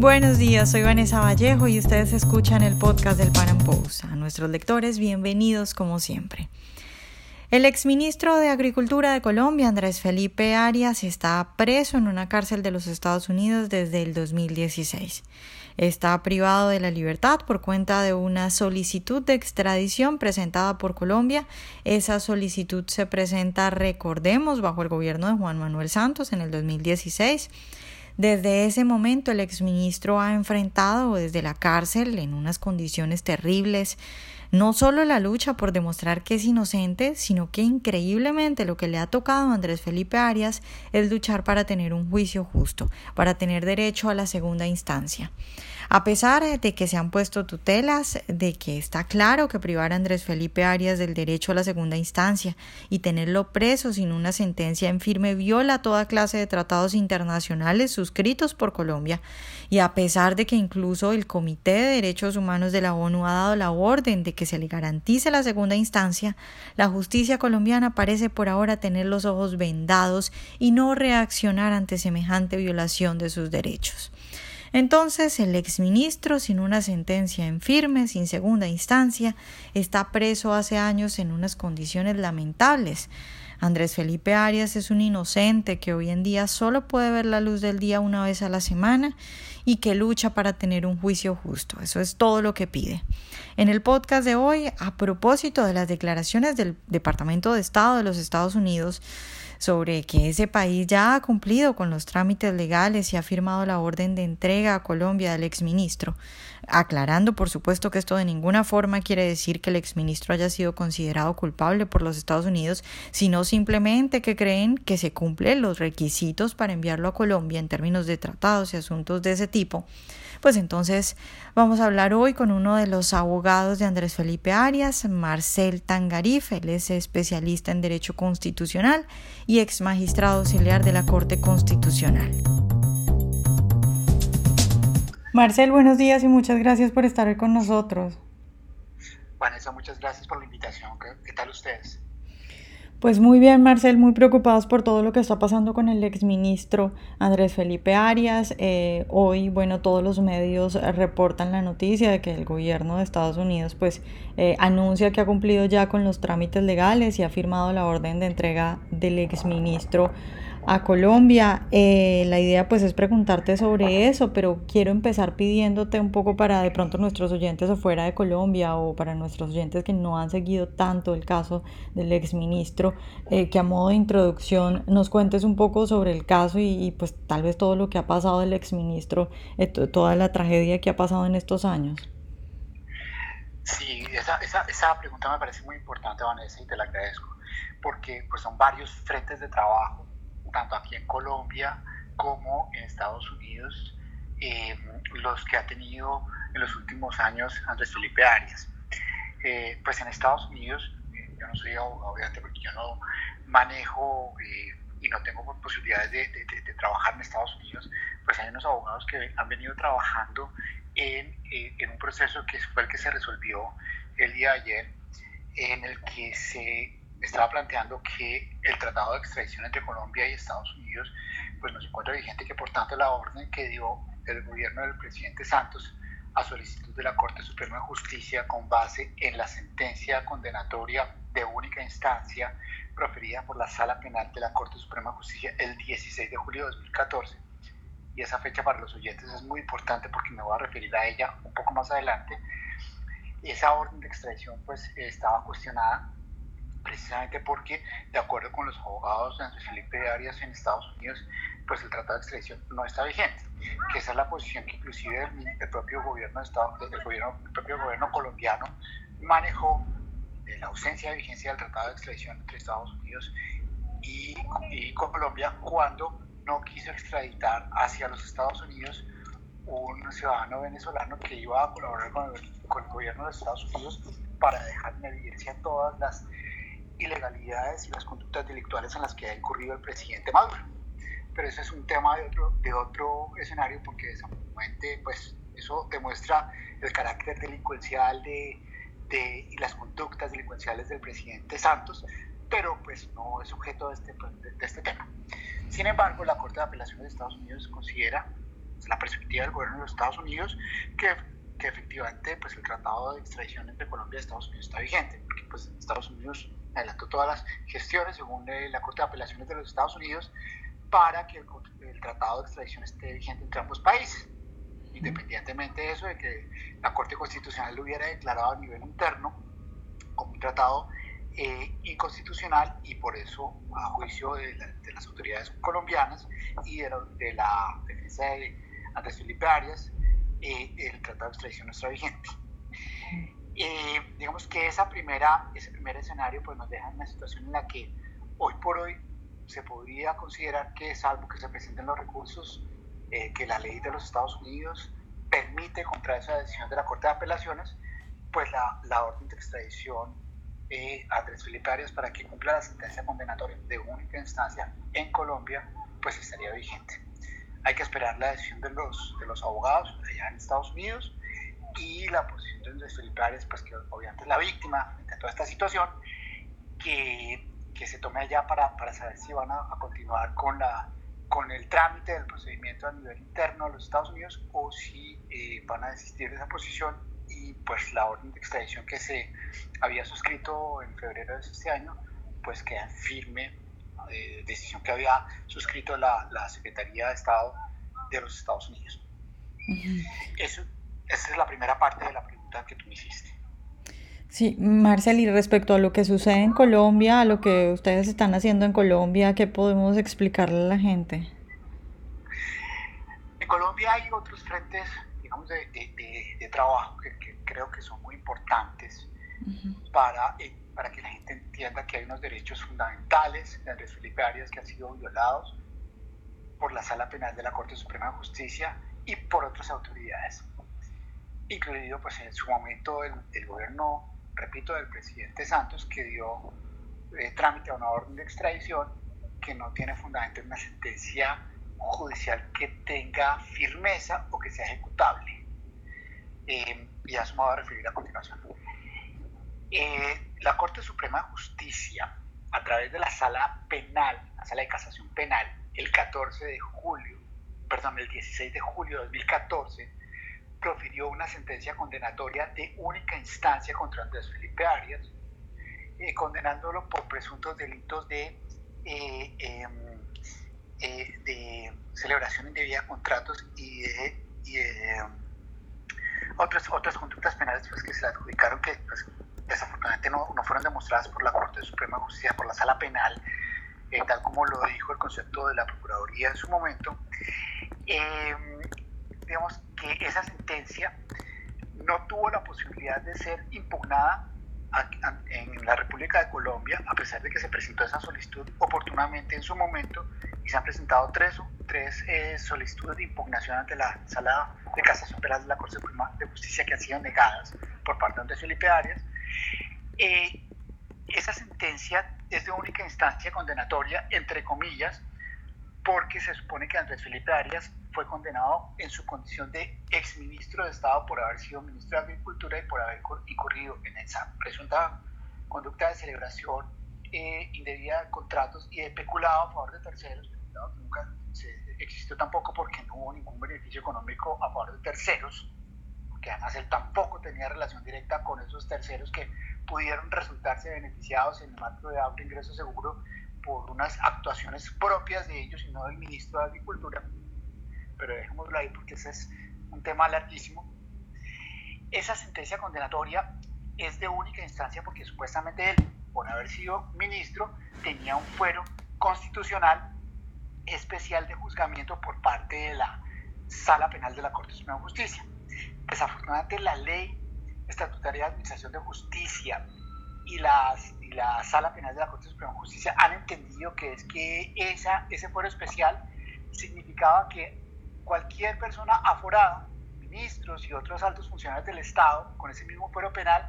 Buenos días, soy Vanessa Vallejo y ustedes escuchan el podcast del Pan Post. A nuestros lectores, bienvenidos como siempre. El exministro de Agricultura de Colombia, Andrés Felipe Arias, está preso en una cárcel de los Estados Unidos desde el 2016. Está privado de la libertad por cuenta de una solicitud de extradición presentada por Colombia. Esa solicitud se presenta, recordemos, bajo el gobierno de Juan Manuel Santos en el 2016. Desde ese momento el exministro ha enfrentado desde la cárcel en unas condiciones terribles no solo la lucha por demostrar que es inocente, sino que increíblemente lo que le ha tocado a Andrés Felipe Arias es luchar para tener un juicio justo, para tener derecho a la segunda instancia. A pesar de que se han puesto tutelas, de que está claro que privar a Andrés Felipe Arias del derecho a la segunda instancia y tenerlo preso sin una sentencia en firme viola toda clase de tratados internacionales suscritos por Colombia, y a pesar de que incluso el Comité de Derechos Humanos de la ONU ha dado la orden de que se le garantice la segunda instancia, la justicia colombiana parece por ahora tener los ojos vendados y no reaccionar ante semejante violación de sus derechos. Entonces el exministro, sin una sentencia en firme, sin segunda instancia, está preso hace años en unas condiciones lamentables. Andrés Felipe Arias es un inocente que hoy en día solo puede ver la luz del día una vez a la semana y que lucha para tener un juicio justo. Eso es todo lo que pide. En el podcast de hoy, a propósito de las declaraciones del Departamento de Estado de los Estados Unidos, sobre que ese país ya ha cumplido con los trámites legales y ha firmado la orden de entrega a Colombia del exministro, aclarando por supuesto que esto de ninguna forma quiere decir que el exministro haya sido considerado culpable por los Estados Unidos, sino simplemente que creen que se cumplen los requisitos para enviarlo a Colombia en términos de tratados y asuntos de ese tipo pues entonces vamos a hablar hoy con uno de los abogados de Andrés Felipe Arias, Marcel Tangarif. Él es especialista en Derecho Constitucional y ex magistrado auxiliar de la Corte Constitucional. Marcel, buenos días y muchas gracias por estar hoy con nosotros. Vanessa, muchas gracias por la invitación. ¿Qué, tal ustedes? Pues muy bien, Marcel, muy preocupados por todo lo que está pasando con el exministro Andrés Felipe Arias. Eh, hoy, bueno, todos los medios reportan la noticia de que el gobierno de Estados Unidos, pues, eh, anuncia que ha cumplido ya con los trámites legales y ha firmado la orden de entrega del exministro a Colombia. Eh, la idea pues es preguntarte sobre eso, pero quiero empezar pidiéndote un poco para de pronto nuestros oyentes afuera de Colombia o para nuestros oyentes que no han seguido tanto el caso del exministro, eh, que a modo de introducción nos cuentes un poco sobre el caso y, pues tal vez todo lo que ha pasado del exministro, eh, toda la tragedia que ha pasado en estos años. Sí, esa, esa, esa pregunta me parece muy importante, Vanessa, y te la agradezco, porque pues son varios frentes de trabajo tanto aquí en Colombia como en Estados Unidos, eh, los que ha tenido en los últimos años Andrés Felipe Arias. Eh, pues en Estados Unidos, eh, yo no soy obviamente porque yo no manejo y no tengo posibilidades de, de, trabajar en Estados Unidos, pues hay unos abogados que han venido trabajando en, en un proceso que fue el que se resolvió el día de ayer, en el que se estaba planteando que el tratado de extradición entre Colombia y Estados Unidos pues no se encuentra vigente que por tanto la orden que dio el gobierno del presidente Santos a solicitud de la Corte Suprema de Justicia con base en la sentencia condenatoria de única instancia proferida por la Sala Penal de la Corte Suprema de Justicia el 16 de julio de 2014. Y esa fecha para los oyentes es muy importante porque me voy a referir a ella un poco más adelante. Esa orden de extradición pues estaba cuestionada precisamente porque, de acuerdo con los abogados de Andrés Felipe Arias en Estados Unidos, pues el tratado de extradición no está vigente, que esa es la posición que inclusive el, propio gobierno, de Estado, el, gobierno, el propio gobierno colombiano manejó de la ausencia de vigencia del tratado de extradición entre Estados Unidos y, y Colombia cuando no quiso extraditar hacia los Estados Unidos un ciudadano venezolano que iba a colaborar con el, con el gobierno de Estados Unidos para dejar en evidencia todas las ilegalidades y las conductas delictuales en las que ha incurrido el presidente Maduro. Pero ese es un tema de otro, de otro escenario porque desafortunadamente pues, eso demuestra el carácter delincuencial de, de, y las conductas delincuenciales del presidente Santos, pero pues no es objeto de este, de este tema. Sin embargo, la Corte de Apelaciones de Estados Unidos considera la perspectiva del gobierno de los Estados Unidos, que, que efectivamente pues, el tratado de extradición entre Colombia y Estados Unidos está vigente, porque pues, Estados Unidos adelantó todas las gestiones según la Corte de Apelaciones de los Estados Unidos para que el, tratado de extradición esté vigente entre ambos países. Independientemente de eso, de que la Corte Constitucional lo hubiera declarado a nivel interno como un tratado eh, inconstitucional y por eso, a juicio de, las autoridades colombianas y de, la defensa de Andrés Felipe Arias, eh, el tratado de extradición no está vigente. Eh, digamos que esa primera, ese primer escenario pues, nos deja en una situación en la que hoy por hoy se podría considerar que, salvo que se presenten los recursos eh, que la ley de los Estados Unidos permite contra esa decisión de la Corte de Apelaciones, pues la, la orden de extradición eh, a Andrés Felipe Arias para que cumpla la sentencia condenatoria de única instancia en Colombia, pues estaría vigente. Hay que esperar la decisión de los, de los abogados allá en Estados Unidos y la posición de Felipe Arias, pues que obviamente es la víctima de toda esta situación, que que se tome allá para, para saber si van a, continuar con, la, con el trámite del procedimiento a nivel interno de los Estados Unidos o si eh, van a desistir de esa posición y pues la orden de extradición que se había suscrito en febrero de este año pues queda firme eh, decisión que había suscrito la, la, Secretaría de Estado de los Estados Unidos. Eso, esa es la primera parte de la pregunta que tú me hiciste. Sí, Marcel, y respecto a lo que sucede en Colombia, a lo que ustedes están haciendo en Colombia, ¿qué podemos explicarle a la gente? En Colombia hay otros frentes, digamos, de, de, trabajo que, creo que son muy importantes para, eh, para que la gente entienda que hay unos derechos fundamentales de Andrés Felipe Arias que han sido violados por la Sala Penal de la Corte Suprema de Justicia y por otras autoridades, incluido pues en su momento el, el gobierno repito, del presidente Santos, que dio eh, trámite a una orden de extradición que no tiene fundamento en una sentencia judicial que tenga firmeza o que sea ejecutable. Eh, y a eso me voy a referir a continuación. Eh, la Corte Suprema de Justicia, a través de la sala penal, la sala de casación penal, el 14 de julio, perdón, el 16 de julio de 2014, profirió una sentencia condenatoria de única instancia contra Andrés Felipe Arias, eh, condenándolo por presuntos delitos de, eh, em, eh, de celebración indebida de contratos y em, otras, otras conductas penales pues, que se le adjudicaron que pues, desafortunadamente no, no, fueron demostradas por la Corte Suprema de Justicia, por la Sala Penal, tal como lo dijo el concepto de la Procuraduría en su momento. Em, digamos que esa sentencia no tuvo la posibilidad de ser impugnada en la República de Colombia, a pesar de que se presentó esa solicitud oportunamente en su momento y se han presentado tres, tres eh, solicitudes de impugnación ante la Sala de Casación Penal de la Corte Suprema de Justicia que han sido negadas por parte de Andrés Felipe Arias. Eh, esa sentencia es de única instancia condenatoria, entre comillas, porque se supone que Andrés Felipe Arias fue condenado en su condición de exministro de Estado por haber sido ministro de Agricultura y por haber incurrido en esa presunta conducta de celebración eh, indebida de contratos y de peculado a favor de terceros, que nunca existió tampoco porque no hubo ningún beneficio económico a favor de terceros, porque además él tampoco tenía relación directa con esos terceros que pudieron resultarse beneficiados en el marco de auto ingreso seguro por unas actuaciones propias de ellos y no del ministro de Agricultura pero dejémoslo ahí porque ese es un tema larguísimo. Esa sentencia condenatoria es de única instancia porque supuestamente él, por haber sido ministro, tenía un fuero constitucional especial de juzgamiento por parte de la Sala Penal de la Corte Suprema de Justicia. Desafortunadamente la ley estatutaria de administración de justicia y, las, y la Sala Penal de la Corte Suprema de Justicia han entendido que es que esa, ese fuero especial significaba que cualquier persona aforada, ministros y otros altos funcionarios del Estado, con ese mismo fuero penal,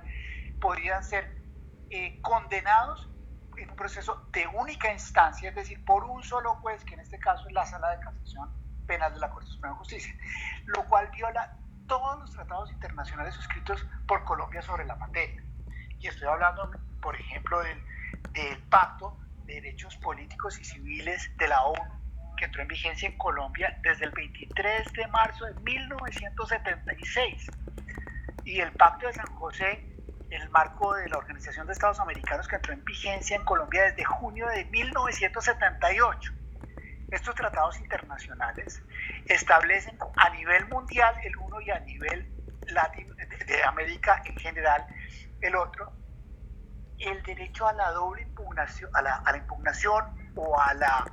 podrían ser eh, condenados en un proceso de única instancia, es decir, por un solo juez, que en este caso es la Sala de Casación Penal de la Corte Suprema de Justicia, lo cual viola todos los tratados internacionales suscritos por Colombia sobre la materia. Y estoy hablando, por ejemplo, del, del Pacto de Derechos Políticos y Civiles de la ONU, que entró en vigencia en Colombia desde el 23 de marzo de 1976. Y el Pacto de San José, el marco de la Organización de Estados Americanos, que entró en vigencia en Colombia desde junio de 1978. Estos tratados internacionales establecen a nivel mundial el uno y a nivel latino, de América en general el otro, el derecho a la doble impugnación, a la impugnación o a la,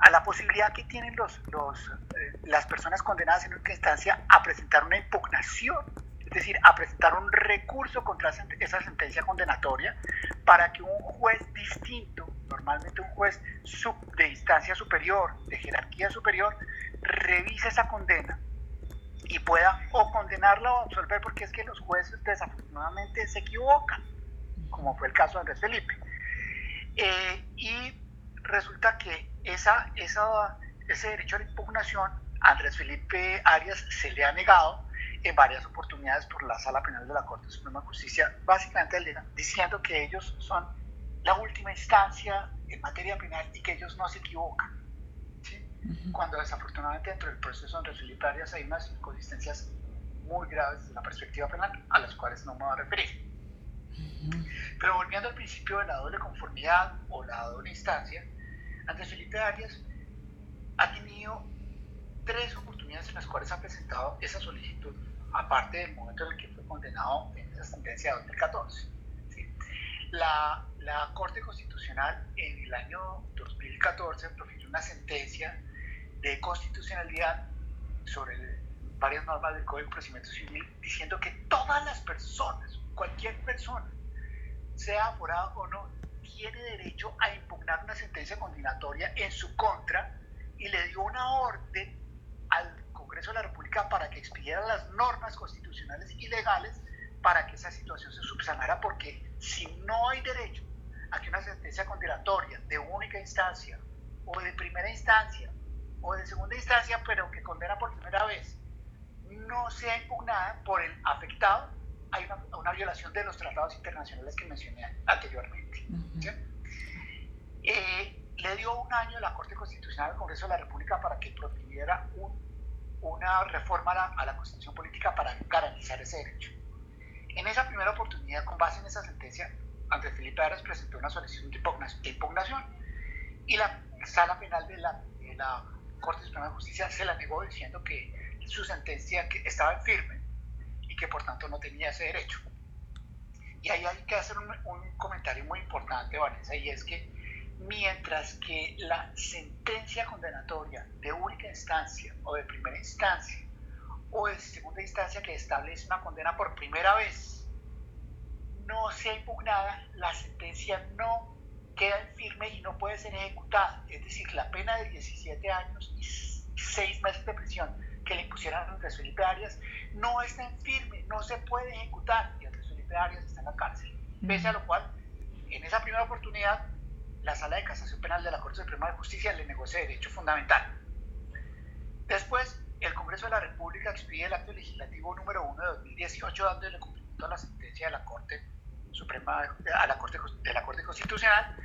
a la posibilidad que tienen los, los, eh, las personas condenadas en única instancia a presentar una impugnación, es decir, a presentar un recurso contra esa sentencia condenatoria para que un juez distinto, normalmente un juez de instancia superior, de jerarquía superior, revise esa condena y pueda o condenarla o absolver, porque es que los jueces desafortunadamente se equivocan, como fue el caso de Andrés Felipe. Eh, y resulta que esa, esa, ese derecho a la impugnación a Andrés Felipe Arias se le ha negado en varias oportunidades por la Sala Penal de la Corte Suprema de Justicia, básicamente diciendo que ellos son la última instancia en materia penal y que ellos no se equivocan cuando desafortunadamente dentro del proceso de Felipe Arias hay unas inconsistencias muy graves desde la perspectiva penal, a las cuales no me voy a referir. Pero volviendo al principio de la doble conformidad o la doble instancia, Andrés Felipe Arias ha tenido tres oportunidades en las cuales ha presentado esa solicitud, aparte del momento en el que fue condenado en esa sentencia de 2014. La, Corte Constitucional en el año 2014 profirió una sentencia de constitucionalidad sobre varias normas del Código de Procedimiento Civil diciendo que todas las personas, cualquier persona, sea aforado o no, tiene derecho a impugnar una sentencia condenatoria en su contra y le dio una orden al Congreso de la República para que expidiera las normas constitucionales y legales para que esa situación se subsanara, porque si no hay derecho a que una sentencia condenatoria de única instancia o de primera instancia o de segunda instancia, pero que condena por primera vez, no sea impugnada por el afectado, hay una, violación de los tratados internacionales que mencioné anteriormente. Eh, le dio un año la Corte Constitucional al Congreso de la República para que propidiera una reforma a la, a la, Constitución Política para garantizar ese derecho. En esa primera oportunidad, con base en esa sentencia, Andrés Felipe Aras presentó una solicitud de impugnación y la Sala Penal de la, de la Corte Suprema de Justicia se la negó diciendo que su sentencia que estaba en firme y que por tanto no tenía ese derecho. Y ahí hay que hacer un, un comentario muy importante, Vanessa, y es que mientras que la sentencia condenatoria de única instancia o de primera instancia o de segunda instancia que establece una condena por primera vez no sea impugnada, la sentencia no queda en firme y no puede ser ejecutada. Es decir, la pena de 17 años y 6 meses de prisión que le impusieron a Andrés Felipe Arias no está en firme, no se puede ejecutar y Andrés Felipe Arias está en la cárcel. Pese a lo cual, en esa primera oportunidad, la Sala de Casación Penal de la Corte Suprema de Justicia le negó ese derecho fundamental. Después, el Congreso de la República expide el acto legislativo número 1 de 2018 dándole cumplimiento a la sentencia de la Corte Suprema a la Corte, de la Corte Constitucional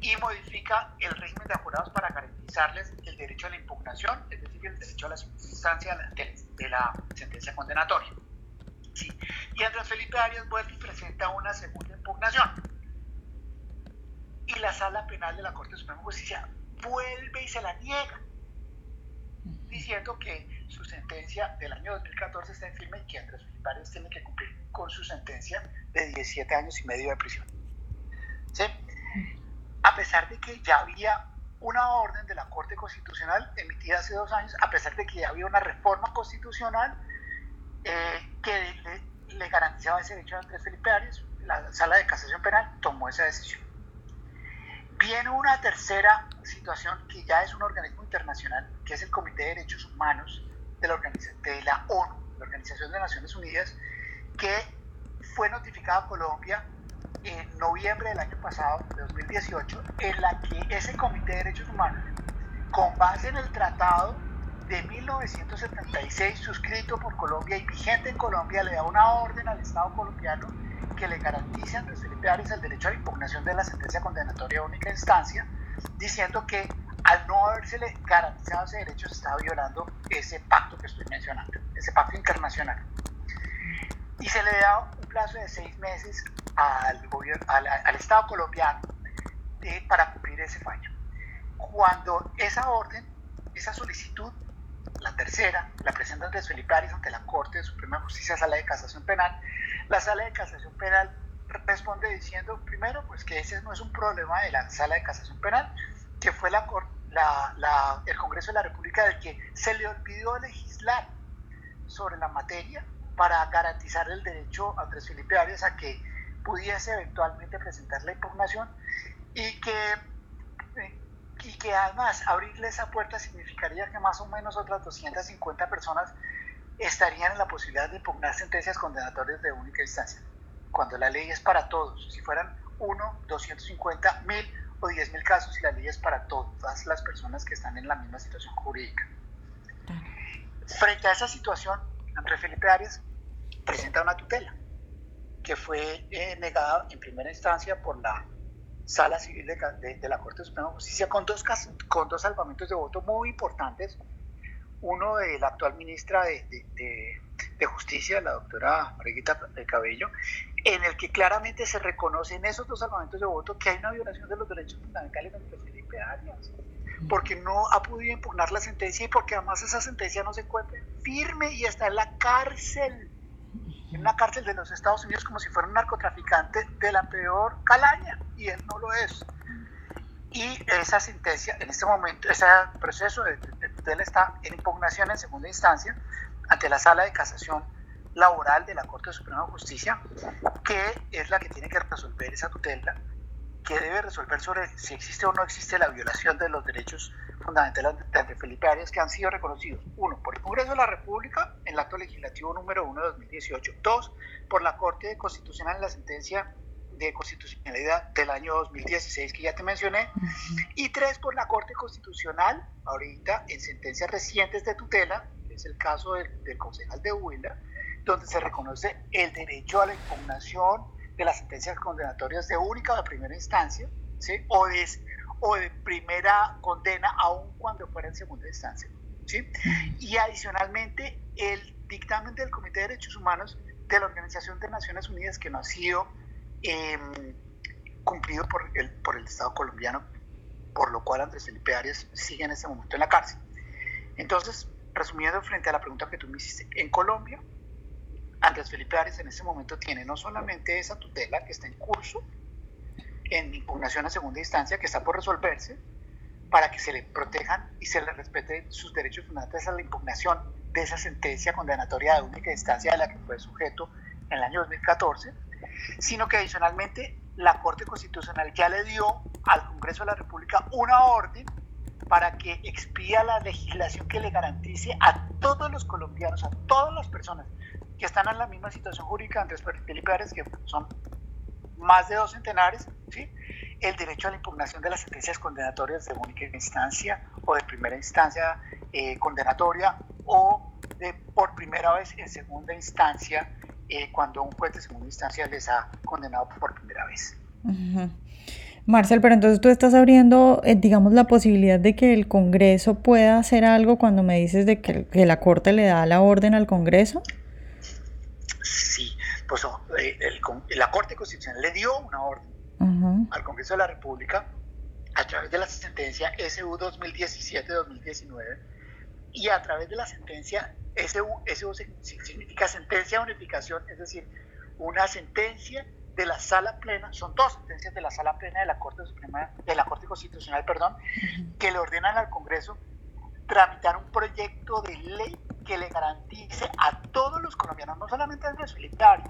y modifica el régimen de jurados para garantizarles el derecho a la impugnación, es decir, el derecho a la instancia de, la sentencia condenatoria. Sí. Y Andrés Felipe Arias vuelve y presenta una segunda impugnación. Y la sala penal de la Corte Suprema de Justicia vuelve y se la niega, diciendo que su sentencia del año 2014 está en firme y que Andrés Felipe Arias tiene que cumplir con su sentencia de 17 años y medio de prisión. ¿Sí? A pesar de que ya había una orden de la Corte Constitucional emitida hace dos años, a pesar de que ya había una reforma constitucional eh, que le, garantizaba ese derecho a Andrés Felipe Arias, la Sala de Casación Penal tomó esa decisión. Viene una tercera situación que ya es un organismo internacional, que es el Comité de Derechos Humanos de la, de la ONU, la Organización de Naciones Unidas, que fue notificada a Colombia en noviembre del año pasado, de 2018, en la que ese Comité de Derechos Humanos, con base en el tratado de 1976 suscrito por Colombia y vigente en Colombia, le da una orden al Estado colombiano que le garantice a Andrés Felipe Arias el derecho a la impugnación de la sentencia condenatoria de única instancia, diciendo que al no habérsele garantizado ese derecho se estaba violando ese pacto que estoy mencionando, ese pacto internacional. Y se le da plazo de seis meses al, gobierno, al, Estado colombiano de, para cumplir ese fallo. Cuando esa orden, esa solicitud, la tercera, la presenta Andrés Felipe Arias ante la Corte de Suprema Justicia, Sala de Casación Penal, la Sala de Casación Penal responde diciendo, primero, pues que ese no es un problema de la Sala de Casación Penal, que fue la, la, el Congreso de la República del que se le olvidó legislar sobre la materia para garantizar el derecho a Andrés Felipe Arias a que pudiese eventualmente presentar la impugnación y que, y que además abrirle esa puerta significaría que más o menos otras 250 personas estarían en la posibilidad de impugnar sentencias condenatorias de única instancia, cuando la ley es para todos. Si fueran uno, 250, mil o 10 mil casos y la ley es para todas las personas que están en la misma situación jurídica. Frente a esa situación, Andrés Felipe Arias presenta una tutela que fue eh, negada en primera instancia por la Sala Civil de, la Corte Suprema de Justicia con dos, con dos salvamentos de voto muy importantes. Uno de la actual ministra de, de Justicia, la doctora Marguita Cabello, en el que claramente se reconoce en esos dos salvamentos de voto que hay una violación de los derechos fundamentales de Felipe Arias, porque no ha podido impugnar la sentencia y porque además esa sentencia no se encuentra firme y está en la cárcel, en una cárcel de los Estados Unidos como si fuera un narcotraficante de la peor calaña, y él no lo es. Y esa sentencia, en este momento, ese proceso de, tutela está en impugnación en segunda instancia ante la sala de casación laboral de la Corte Suprema de Justicia, que es la que tiene que resolver esa tutela, que debe resolver sobre si existe o no existe la violación de los derechos fundamentales de Felipe Arias que han sido reconocidos, uno, por el Congreso de la República en el acto legislativo número 1 de 2018, dos, por la Corte Constitucional en la sentencia de constitucionalidad del año 2016 que ya te mencioné, y tres, por la Corte Constitucional, ahorita en sentencias recientes de tutela, es el caso del, del concejal de Huila, donde se reconoce el derecho a la impugnación de las sentencias condenatorias de única o de primera instancia, ¿sí? o, de, o de primera condena, aun cuando fuera en segunda instancia. ¿sí? Y adicionalmente, el dictamen del Comité de Derechos Humanos de la Organización de Naciones Unidas, que no ha sido em, cumplido por el, por el Estado colombiano, por lo cual Andrés Felipe Arias sigue en este momento en la cárcel. Entonces, resumiendo frente a la pregunta que tú me hiciste, en Colombia Andrés Felipe Arias en ese momento tiene no solamente esa tutela que está en curso, en impugnación a segunda instancia, que está por resolverse, para que se le protejan y se le respete sus derechos fundamentales a la impugnación de esa sentencia condenatoria de única instancia de la que fue sujeto en el año 2014, sino que adicionalmente la Corte Constitucional ya le dio al Congreso de la República una orden para que expida la legislación que le garantice a todos los colombianos, a todas las personas que están en la misma situación jurídica Andrés Felipe Arias, que son más de dos centenares, ¿sí? el derecho a la impugnación de las sentencias condenatorias de única instancia o de primera instancia eh, condenatoria o de por primera vez en segunda instancia eh, cuando un juez de segunda instancia les ha condenado por primera vez. Marcel, pero entonces tú estás abriendo, eh, digamos, la posibilidad de que el Congreso pueda hacer algo cuando me dices de que la Corte le da la orden al Congreso pues eh, la Corte Constitucional le dio una orden al Congreso de la República a través de la sentencia SU 2017-2019 y a través de la sentencia SU, SU significa sentencia de unificación, es decir, una sentencia de la sala plena, son dos sentencias de la sala plena de la Corte Suprema, de la Corte Constitucional, perdón, que le ordenan al Congreso tramitar un proyecto de ley que le garantice a todos los colombianos, no solamente a los militares,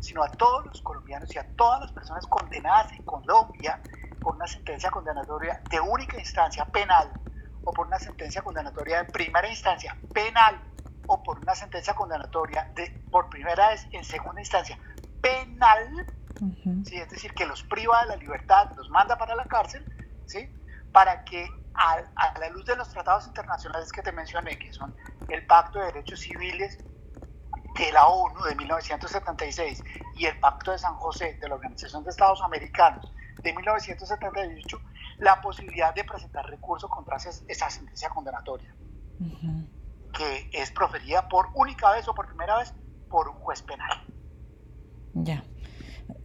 sino a todos los colombianos y a todas las personas condenadas en Colombia por una sentencia condenatoria de única instancia penal o por una sentencia condenatoria de primera instancia penal o por una sentencia condenatoria de por primera vez en segunda instancia penal, ¿sí? es decir, que los priva de la libertad, los manda para la cárcel, ¿sí? para que a, la luz de los tratados internacionales que te mencioné, que son el Pacto de Derechos Civiles de la ONU de 1976 y el Pacto de San José de la Organización de Estados Americanos de 1978, la posibilidad de presentar recurso contra esa sentencia condenatoria, que es proferida por única vez o por primera vez por un juez penal. Ya.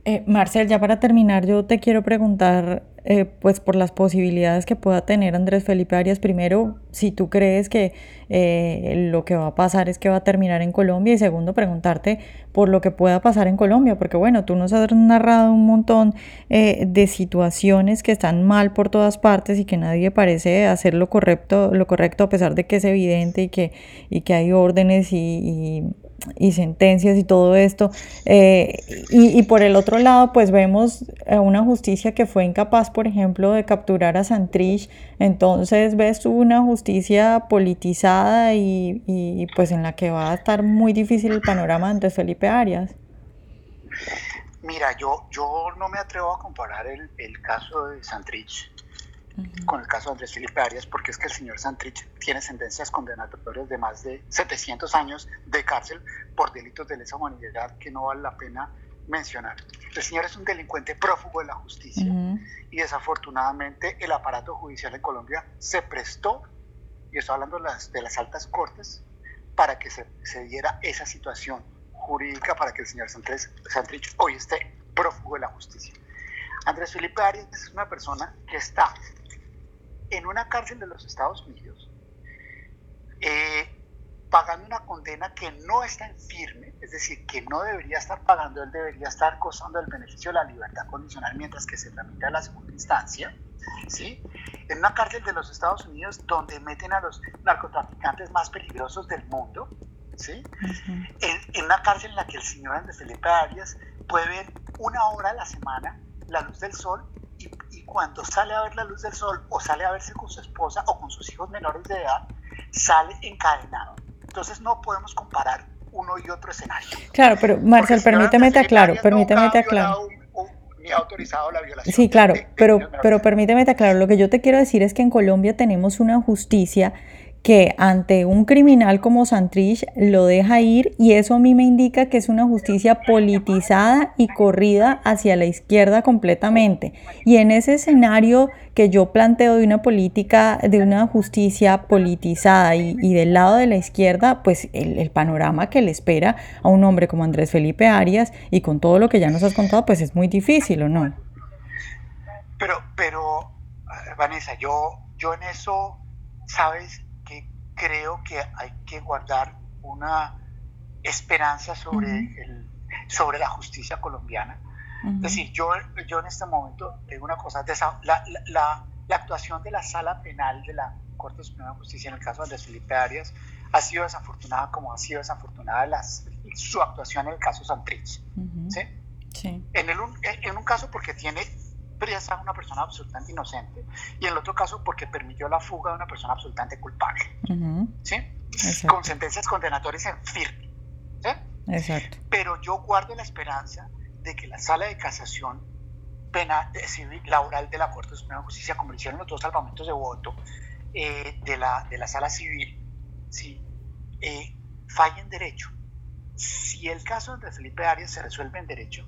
Eh, Marcel, ya para terminar, yo te quiero preguntar, eh, pues por las posibilidades que pueda tener Andrés Felipe Arias, primero, si tú crees que eh, lo que va a pasar es que va a terminar en Colombia y segundo, preguntarte por lo que pueda pasar en Colombia, porque bueno, tú nos has narrado un montón de situaciones que están mal por todas partes y que nadie parece hacer lo correcto, lo correcto a pesar de que es evidente y que, y que hay órdenes y sentencias y todo esto. Eh, y, por el otro lado, pues vemos una justicia que fue incapaz, por ejemplo, de capturar a Santrich. Entonces ves una justicia politizada y, pues en la que va a estar muy difícil el panorama ante Felipe Arias. Mira, yo, yo no me atrevo a comparar el, el caso de Santrich con el caso de Andrés Felipe Arias, porque es que el señor Santrich tiene sentencias condenatorias de más de 700 años de cárcel por delitos de lesa humanidad que no vale la pena mencionar. El señor es un delincuente prófugo de la justicia y desafortunadamente el aparato judicial en Colombia se prestó, y estoy hablando de las, de las altas cortes, para que se, se, diera esa situación jurídica para que el señor Santrich hoy esté prófugo de la justicia. Andrés Felipe Arias es una persona que está en una cárcel de los Estados Unidos, eh, pagando una condena que no está en firme, es decir, que no debería estar pagando, él debería estar gozando del beneficio de la libertad condicional mientras que se tramita la segunda instancia, ¿sí? En una cárcel de los Estados Unidos donde meten a los narcotraficantes más peligrosos del mundo, ¿sí? en, una cárcel en la que el señor Andrés Felipe Arias puede ver una hora a la semana la luz del sol cuando sale a ver la luz del sol o sale a verse con su esposa o con sus hijos menores de edad, sale encadenado. Entonces no podemos comparar uno y otro escenario. Claro, pero Marcel, permíteme te aclaro, permíteme te aclaro. Ni autorizado la violación. Sí, claro, pero, pero permíteme te aclaro. Lo que yo te quiero decir es que en Colombia tenemos una justicia que ante un criminal como Santrich lo deja ir y eso a mí me indica que es una justicia politizada y corrida hacia la izquierda completamente. Y en ese escenario que yo planteo de una política, de una justicia politizada y, del lado de la izquierda, pues el, panorama que le espera a un hombre como Andrés Felipe Arias y con todo lo que ya nos has contado, pues es muy difícil, ¿o no? Pero, pero, Vanessa, yo, yo en eso, ¿sabes? Creo que hay que guardar una esperanza sobre, el, sobre la justicia colombiana. Es decir, yo, yo en este momento tengo una cosa, la, la, la, actuación de la sala penal de la Corte Suprema de Justicia en el caso de Felipe Arias ha sido desafortunada como ha sido desafortunada las, su actuación en el caso Santrich. ¿sí? Sí. En, el, en un caso porque tiene presa a una persona absolutamente inocente y en el otro caso porque permitió la fuga de una persona absolutamente culpable. ¿Sí? Con sentencias condenatorias en firme. ¿sí? Exacto. Pero yo guardo la esperanza de que la sala de casación penal, civil, laboral de la Corte Suprema de Justicia, como hicieron los dos salvamentos de voto eh, de, la, de la sala civil, ¿sí? Eh, falla en derecho. Si el caso de Felipe Arias se resuelve en derecho,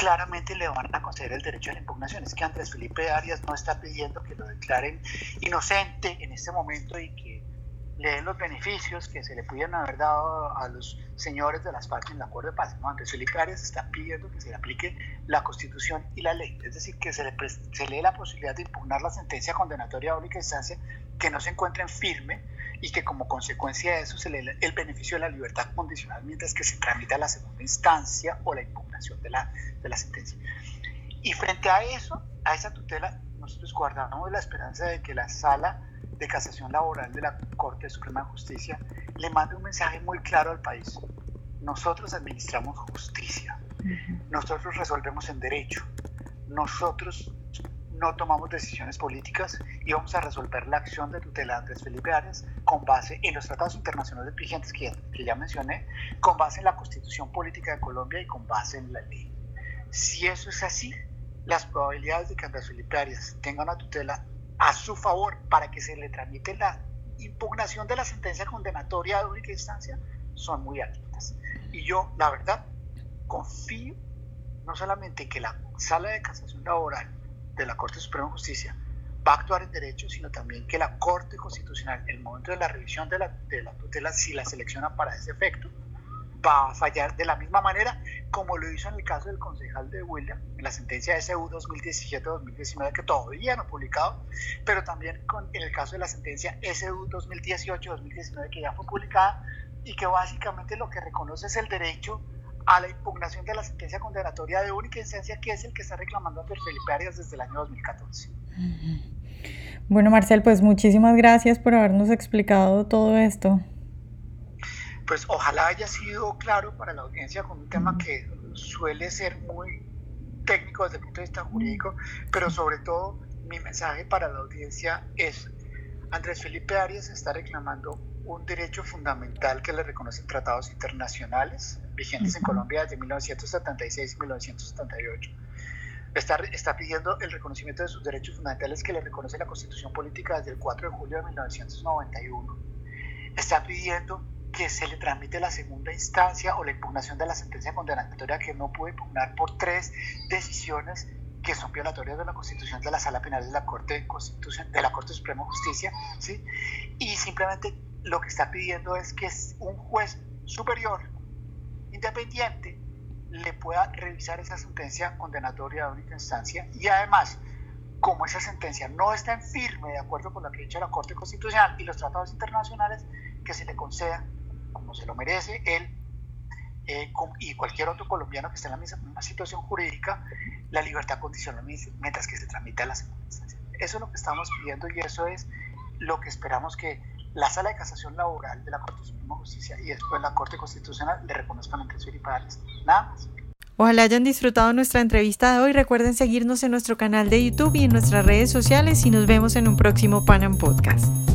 claramente le van a conceder el derecho a la impugnación. Es que Andrés Felipe Arias no está pidiendo que lo declaren inocente en este momento y que le den los beneficios que se le pudieran haber dado a los señores de las partes en el acuerdo de paz. No, Andrés Felipe Arias está pidiendo que se le aplique la constitución y la ley, es decir, que se le, se le dé la posibilidad de impugnar la sentencia condenatoria a única instancia que no se encuentre en firme y que como consecuencia de eso se le el beneficio de la libertad condicional mientras que se tramita la segunda instancia o la impugnación de la, de la sentencia. Y frente a eso, a esa tutela, nosotros guardamos la esperanza de que la sala de casación laboral de la Corte Suprema de Justicia le mande un mensaje muy claro al país. Nosotros administramos justicia, nosotros resolvemos en derecho, nosotros no tomamos decisiones políticas y vamos a resolver la acción de tutela de Andrés Felipe Arias con base en los tratados internacionales vigentes que, que ya mencioné, con base en la constitución política de Colombia y con base en la ley. Si eso es así, las probabilidades de que Andrés Felipe Arias tenga una tutela a su favor para que se le tramite la impugnación de la sentencia condenatoria de única instancia son muy altas. Y yo, la verdad, confío no solamente que la sala de casación laboral de la Corte Suprema de Justicia va a actuar en derecho, sino también que la Corte Constitucional, en el momento de la revisión de la, de la tutela, si la selecciona para ese efecto, va a fallar de la misma manera como lo hizo en el caso del concejal de William, en la sentencia SU 2017-2019 que todavía no ha publicado, pero también con, en el caso de la sentencia SU 2018-2019 que ya fue publicada y que básicamente lo que reconoce es el derecho a la impugnación de la sentencia condenatoria de única instancia, que es el que está reclamando Andrés Felipe Arias desde el año 2014. Bueno, Marcel, pues muchísimas gracias por habernos explicado todo esto. Pues ojalá haya sido claro para la audiencia con un tema que suele ser muy técnico desde el punto de vista jurídico, pero sobre todo mi mensaje para la audiencia es, Andrés Felipe Arias está reclamando un derecho fundamental que le reconocen tratados internacionales vigentes en Colombia desde 1976 y 1978. Está, está pidiendo el reconocimiento de sus derechos fundamentales que le reconoce la Constitución Política desde el 4 de julio de 1991. Está pidiendo que se le transmite la segunda instancia o la impugnación de la sentencia condenatoria que no puede impugnar por tres decisiones que son violatorias de la Constitución de la Sala Penal de la Corte, Constitución, de la Corte Suprema de Justicia, ¿sí? y simplemente lo que está pidiendo es que un juez superior, independiente, le pueda revisar esa sentencia condenatoria de única instancia y además, como esa sentencia no está en firme de acuerdo con lo que ha dicho la Corte Constitucional y los tratados internacionales, que se le conceda, como se lo merece él eh, y cualquier otro colombiano que esté en la misma situación jurídica, la libertad condicional mientras que se tramita la segunda instancia. Eso es lo que estamos pidiendo y eso es lo que esperamos que la Sala de Casación Laboral de la Corte Suprema de Justicia y después la Corte Constitucional le reconozcan Andrés Felipe Nada más. Ojalá hayan disfrutado nuestra entrevista de hoy. Recuerden seguirnos en nuestro canal de YouTube y en nuestras redes sociales y nos vemos en un próximo Panam Podcast.